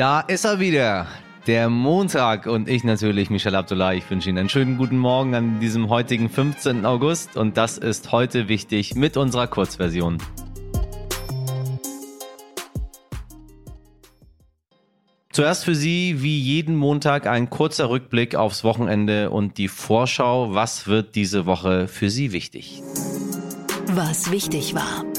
Da ist er wieder. Der Montag und ich natürlich, Michel Abdullah. Ich wünsche Ihnen einen schönen guten Morgen an diesem heutigen 15. August und das ist heute wichtig mit unserer Kurzversion. Zuerst für Sie wie jeden Montag ein kurzer Rückblick aufs Wochenende und die Vorschau. Was wird diese Woche für Sie wichtig? Was wichtig war.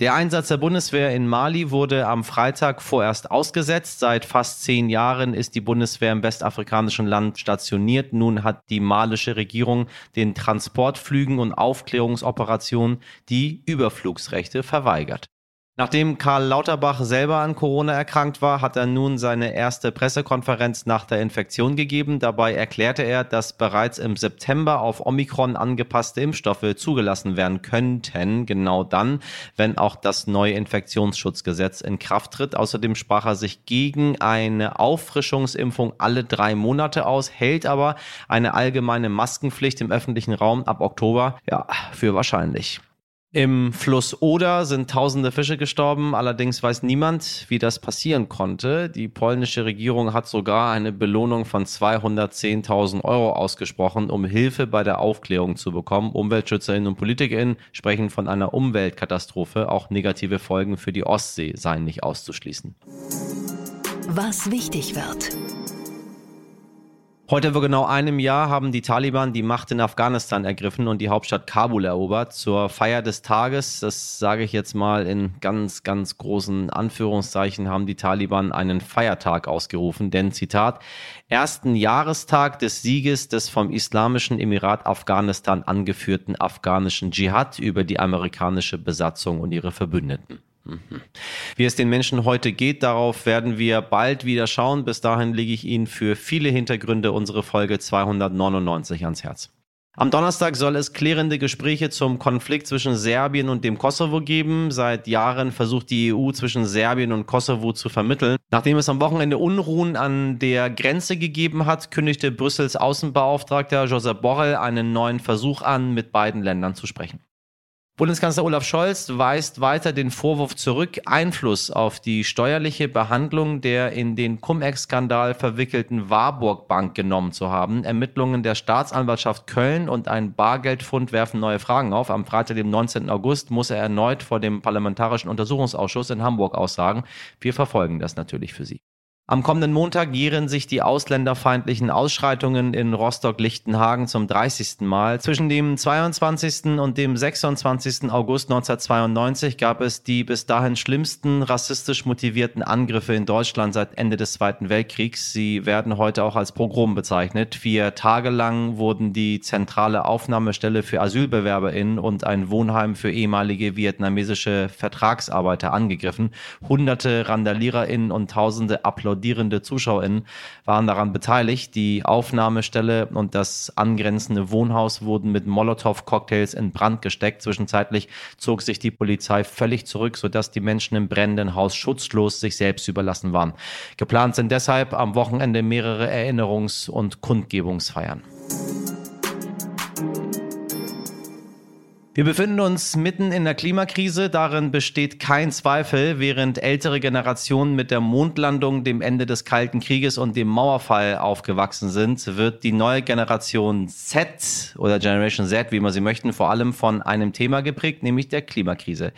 Der Einsatz der Bundeswehr in Mali wurde am Freitag vorerst ausgesetzt. Seit fast zehn Jahren ist die Bundeswehr im westafrikanischen Land stationiert. Nun hat die malische Regierung den Transportflügen und Aufklärungsoperationen die Überflugsrechte verweigert. Nachdem Karl Lauterbach selber an Corona erkrankt war, hat er nun seine erste Pressekonferenz nach der Infektion gegeben. Dabei erklärte er, dass bereits im September auf Omikron angepasste Impfstoffe zugelassen werden könnten, genau dann, wenn auch das neue Infektionsschutzgesetz in Kraft tritt. Außerdem sprach er sich gegen eine Auffrischungsimpfung alle drei Monate aus, hält aber eine allgemeine Maskenpflicht im öffentlichen Raum ab Oktober ja für wahrscheinlich. Im Fluss Oder sind tausende Fische gestorben, allerdings weiß niemand, wie das passieren konnte. Die polnische Regierung hat sogar eine Belohnung von 210.000 Euro ausgesprochen, um Hilfe bei der Aufklärung zu bekommen. Umweltschützerinnen und PolitikerInnen sprechen von einer Umweltkatastrophe. Auch negative Folgen für die Ostsee seien nicht auszuschließen. Was wichtig wird. Heute vor genau einem Jahr haben die Taliban die Macht in Afghanistan ergriffen und die Hauptstadt Kabul erobert. Zur Feier des Tages, das sage ich jetzt mal in ganz, ganz großen Anführungszeichen, haben die Taliban einen Feiertag ausgerufen. Denn, Zitat, ersten Jahrestag des Sieges des vom Islamischen Emirat Afghanistan angeführten afghanischen Dschihad über die amerikanische Besatzung und ihre Verbündeten. Wie es den Menschen heute geht, darauf werden wir bald wieder schauen. Bis dahin lege ich Ihnen für viele Hintergründe unsere Folge 299 ans Herz. Am Donnerstag soll es klärende Gespräche zum Konflikt zwischen Serbien und dem Kosovo geben. Seit Jahren versucht die EU zwischen Serbien und Kosovo zu vermitteln. Nachdem es am Wochenende Unruhen an der Grenze gegeben hat, kündigte Brüssels Außenbeauftragter Josep Borrell einen neuen Versuch an, mit beiden Ländern zu sprechen. Bundeskanzler Olaf Scholz weist weiter den Vorwurf zurück, Einfluss auf die steuerliche Behandlung der in den Cum-Ex-Skandal verwickelten Warburg Bank genommen zu haben. Ermittlungen der Staatsanwaltschaft Köln und ein Bargeldfund werfen neue Fragen auf. Am Freitag, dem 19. August, muss er erneut vor dem Parlamentarischen Untersuchungsausschuss in Hamburg aussagen. Wir verfolgen das natürlich für Sie. Am kommenden Montag jähren sich die ausländerfeindlichen Ausschreitungen in Rostock-Lichtenhagen zum 30. Mal. Zwischen dem 22. und dem 26. August 1992 gab es die bis dahin schlimmsten rassistisch motivierten Angriffe in Deutschland seit Ende des Zweiten Weltkriegs. Sie werden heute auch als Pogrom bezeichnet. Vier Tage lang wurden die zentrale Aufnahmestelle für AsylbewerberInnen und ein Wohnheim für ehemalige vietnamesische Vertragsarbeiter angegriffen. Hunderte RandaliererInnen und tausende Applaudierenden applaudierende ZuschauerInnen waren daran beteiligt. Die Aufnahmestelle und das angrenzende Wohnhaus wurden mit Molotow-Cocktails in Brand gesteckt. Zwischenzeitlich zog sich die Polizei völlig zurück, sodass die Menschen im brennenden Haus schutzlos sich selbst überlassen waren. Geplant sind deshalb am Wochenende mehrere Erinnerungs- und Kundgebungsfeiern. Wir befinden uns mitten in der Klimakrise, darin besteht kein Zweifel. Während ältere Generationen mit der Mondlandung, dem Ende des Kalten Krieges und dem Mauerfall aufgewachsen sind, wird die neue Generation Z oder Generation Z, wie man sie möchten, vor allem von einem Thema geprägt, nämlich der Klimakrise.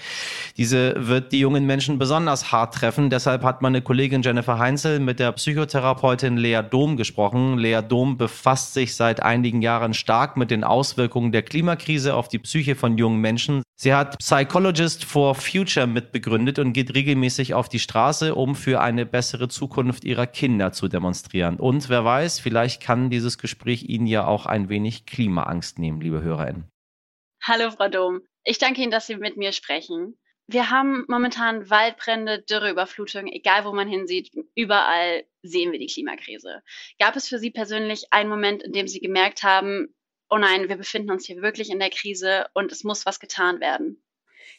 Diese wird die jungen Menschen besonders hart treffen. Deshalb hat meine Kollegin Jennifer Heinzel mit der Psychotherapeutin Lea Dom gesprochen. Lea Dom befasst sich seit einigen Jahren stark mit den Auswirkungen der Klimakrise auf die Psyche von von jungen Menschen. Sie hat Psychologist for Future mitbegründet und geht regelmäßig auf die Straße, um für eine bessere Zukunft ihrer Kinder zu demonstrieren. Und wer weiß, vielleicht kann dieses Gespräch Ihnen ja auch ein wenig Klimaangst nehmen, liebe HörerInnen. Hallo, Frau Dom. Ich danke Ihnen, dass Sie mit mir sprechen. Wir haben momentan Waldbrände, Dürreüberflutungen, egal wo man hinsieht, überall sehen wir die Klimakrise. Gab es für Sie persönlich einen Moment, in dem Sie gemerkt haben, oh nein, wir befinden uns hier wirklich in der Krise und es muss was getan werden?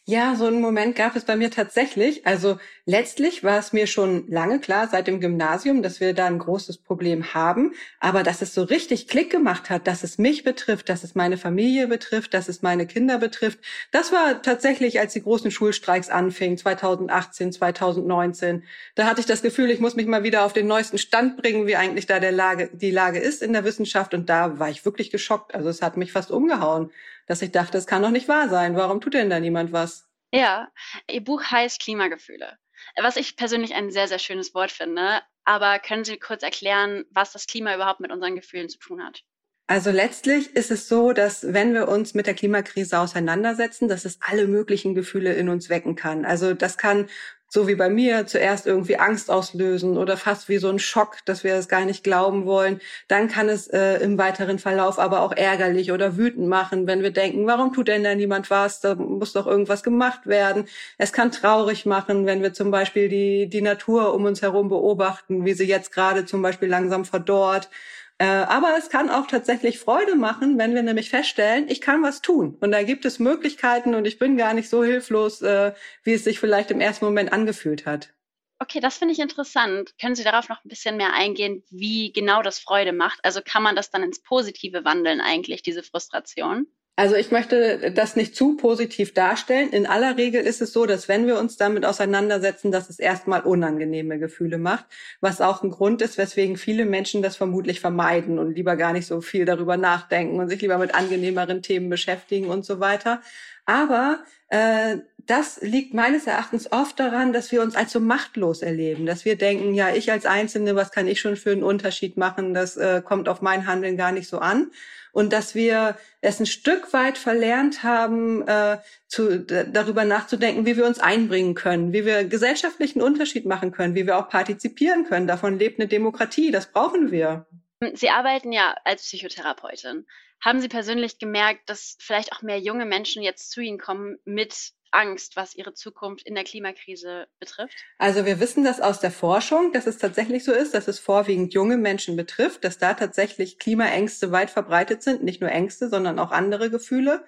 Ja, so einen Moment gab es bei mir tatsächlich. Also letztlich war es mir schon lange klar seit dem Gymnasium, dass wir da ein großes Problem haben. Aber dass es so richtig Klick gemacht hat, dass es mich betrifft, dass es meine Familie betrifft, dass es meine Kinder betrifft, das war tatsächlich, als die großen Schulstreiks anfingen, 2018, 2019. Da hatte ich das Gefühl, ich muss mich mal wieder auf den neuesten Stand bringen, wie eigentlich da der Lage, die Lage ist in der Wissenschaft. Und da war ich wirklich geschockt. Also es hat mich fast umgehauen dass ich dachte, es kann doch nicht wahr sein. Warum tut denn da niemand was? Ja, Ihr Buch heißt Klimagefühle, was ich persönlich ein sehr, sehr schönes Wort finde. Aber können Sie kurz erklären, was das Klima überhaupt mit unseren Gefühlen zu tun hat? Also letztlich ist es so, dass wenn wir uns mit der Klimakrise auseinandersetzen, dass es alle möglichen Gefühle in uns wecken kann. Also das kann so wie bei mir, zuerst irgendwie Angst auslösen oder fast wie so ein Schock, dass wir es gar nicht glauben wollen. Dann kann es äh, im weiteren Verlauf aber auch ärgerlich oder wütend machen, wenn wir denken, warum tut denn da niemand was? Da muss doch irgendwas gemacht werden. Es kann traurig machen, wenn wir zum Beispiel die, die Natur um uns herum beobachten, wie sie jetzt gerade zum Beispiel langsam verdorrt äh, aber es kann auch tatsächlich Freude machen, wenn wir nämlich feststellen, ich kann was tun. Und da gibt es Möglichkeiten und ich bin gar nicht so hilflos, äh, wie es sich vielleicht im ersten Moment angefühlt hat. Okay, das finde ich interessant. Können Sie darauf noch ein bisschen mehr eingehen, wie genau das Freude macht? Also kann man das dann ins Positive wandeln eigentlich, diese Frustration? Also ich möchte das nicht zu positiv darstellen. In aller Regel ist es so, dass wenn wir uns damit auseinandersetzen, dass es erstmal unangenehme Gefühle macht, was auch ein Grund ist, weswegen viele Menschen das vermutlich vermeiden und lieber gar nicht so viel darüber nachdenken und sich lieber mit angenehmeren Themen beschäftigen und so weiter. Aber äh, das liegt meines Erachtens oft daran, dass wir uns als so machtlos erleben, dass wir denken, ja, ich als Einzelne, was kann ich schon für einen Unterschied machen? Das äh, kommt auf mein Handeln gar nicht so an und dass wir es ein Stück weit verlernt haben, äh, zu, darüber nachzudenken, wie wir uns einbringen können, wie wir gesellschaftlichen Unterschied machen können, wie wir auch partizipieren können. Davon lebt eine Demokratie, das brauchen wir. Sie arbeiten ja als Psychotherapeutin. Haben Sie persönlich gemerkt, dass vielleicht auch mehr junge Menschen jetzt zu Ihnen kommen mit Angst, was ihre Zukunft in der Klimakrise betrifft? Also wir wissen das aus der Forschung, dass es tatsächlich so ist, dass es vorwiegend junge Menschen betrifft, dass da tatsächlich Klimaängste weit verbreitet sind, nicht nur Ängste, sondern auch andere Gefühle.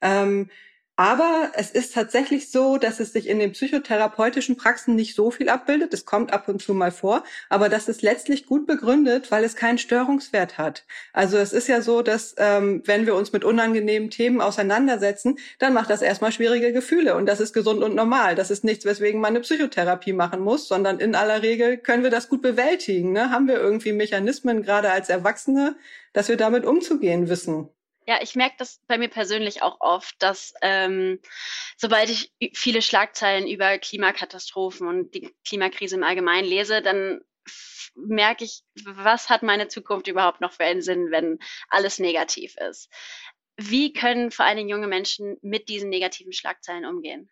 Ähm, aber es ist tatsächlich so, dass es sich in den psychotherapeutischen Praxen nicht so viel abbildet. Es kommt ab und zu mal vor, aber das ist letztlich gut begründet, weil es keinen Störungswert hat. Also es ist ja so, dass ähm, wenn wir uns mit unangenehmen Themen auseinandersetzen, dann macht das erstmal schwierige Gefühle und das ist gesund und normal. Das ist nichts, weswegen man eine Psychotherapie machen muss, sondern in aller Regel können wir das gut bewältigen. Ne? Haben wir irgendwie Mechanismen, gerade als Erwachsene, dass wir damit umzugehen wissen. Ja, ich merke das bei mir persönlich auch oft, dass ähm, sobald ich viele Schlagzeilen über Klimakatastrophen und die Klimakrise im Allgemeinen lese, dann merke ich, was hat meine Zukunft überhaupt noch für einen Sinn, wenn alles negativ ist. Wie können vor allen Dingen junge Menschen mit diesen negativen Schlagzeilen umgehen?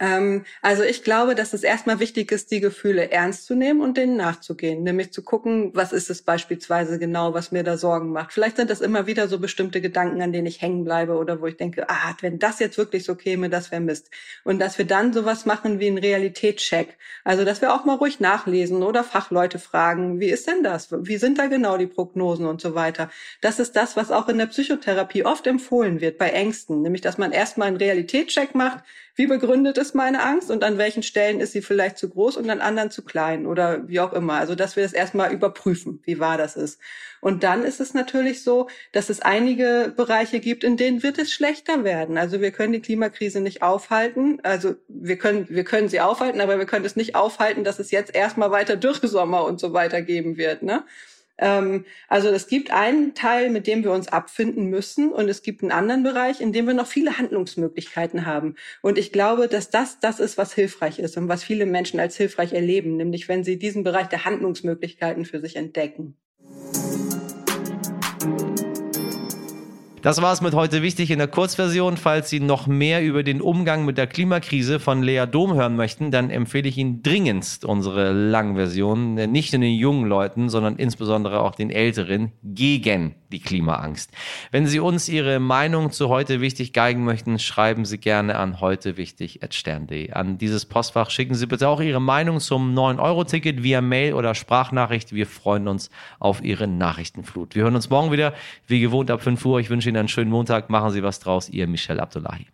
Ähm, also ich glaube, dass es erstmal wichtig ist, die Gefühle ernst zu nehmen und denen nachzugehen. Nämlich zu gucken, was ist es beispielsweise genau, was mir da Sorgen macht. Vielleicht sind das immer wieder so bestimmte Gedanken, an denen ich hängen bleibe oder wo ich denke, ah, wenn das jetzt wirklich so käme, das wäre Mist. Und dass wir dann sowas machen wie einen Realitätscheck. Also dass wir auch mal ruhig nachlesen oder Fachleute fragen, wie ist denn das? Wie sind da genau die Prognosen und so weiter? Das ist das, was auch in der Psychotherapie oft empfohlen wird bei Ängsten. Nämlich, dass man erstmal einen Realitätscheck macht, wie begründet ist meine Angst und an welchen Stellen ist sie vielleicht zu groß und an anderen zu klein oder wie auch immer. Also, dass wir das erstmal überprüfen, wie wahr das ist. Und dann ist es natürlich so, dass es einige Bereiche gibt, in denen wird es schlechter werden. Also wir können die Klimakrise nicht aufhalten. Also wir können, wir können sie aufhalten, aber wir können es nicht aufhalten, dass es jetzt erstmal weiter Dürresommer und so weiter geben wird. Ne? Ähm, also es gibt einen Teil, mit dem wir uns abfinden müssen und es gibt einen anderen Bereich, in dem wir noch viele Handlungsmöglichkeiten haben. Und ich glaube, dass das das ist, was hilfreich ist und was viele Menschen als hilfreich erleben, nämlich wenn sie diesen Bereich der Handlungsmöglichkeiten für sich entdecken. Das war es mit heute wichtig in der Kurzversion. Falls Sie noch mehr über den Umgang mit der Klimakrise von Lea Dom hören möchten, dann empfehle ich Ihnen dringendst unsere Langversion, nicht nur den jungen Leuten, sondern insbesondere auch den Älteren gegen die Klimaangst. Wenn Sie uns Ihre Meinung zu heute wichtig geigen möchten, schreiben Sie gerne an heute wichtig stern.de. An dieses Postfach schicken Sie bitte auch Ihre Meinung zum 9-Euro-Ticket via Mail oder Sprachnachricht. Wir freuen uns auf Ihre Nachrichtenflut. Wir hören uns morgen wieder, wie gewohnt ab 5 Uhr. Ich wünsche Einen schönen Montag. Machen Sie was draus. Ihr Michel Abdullahi.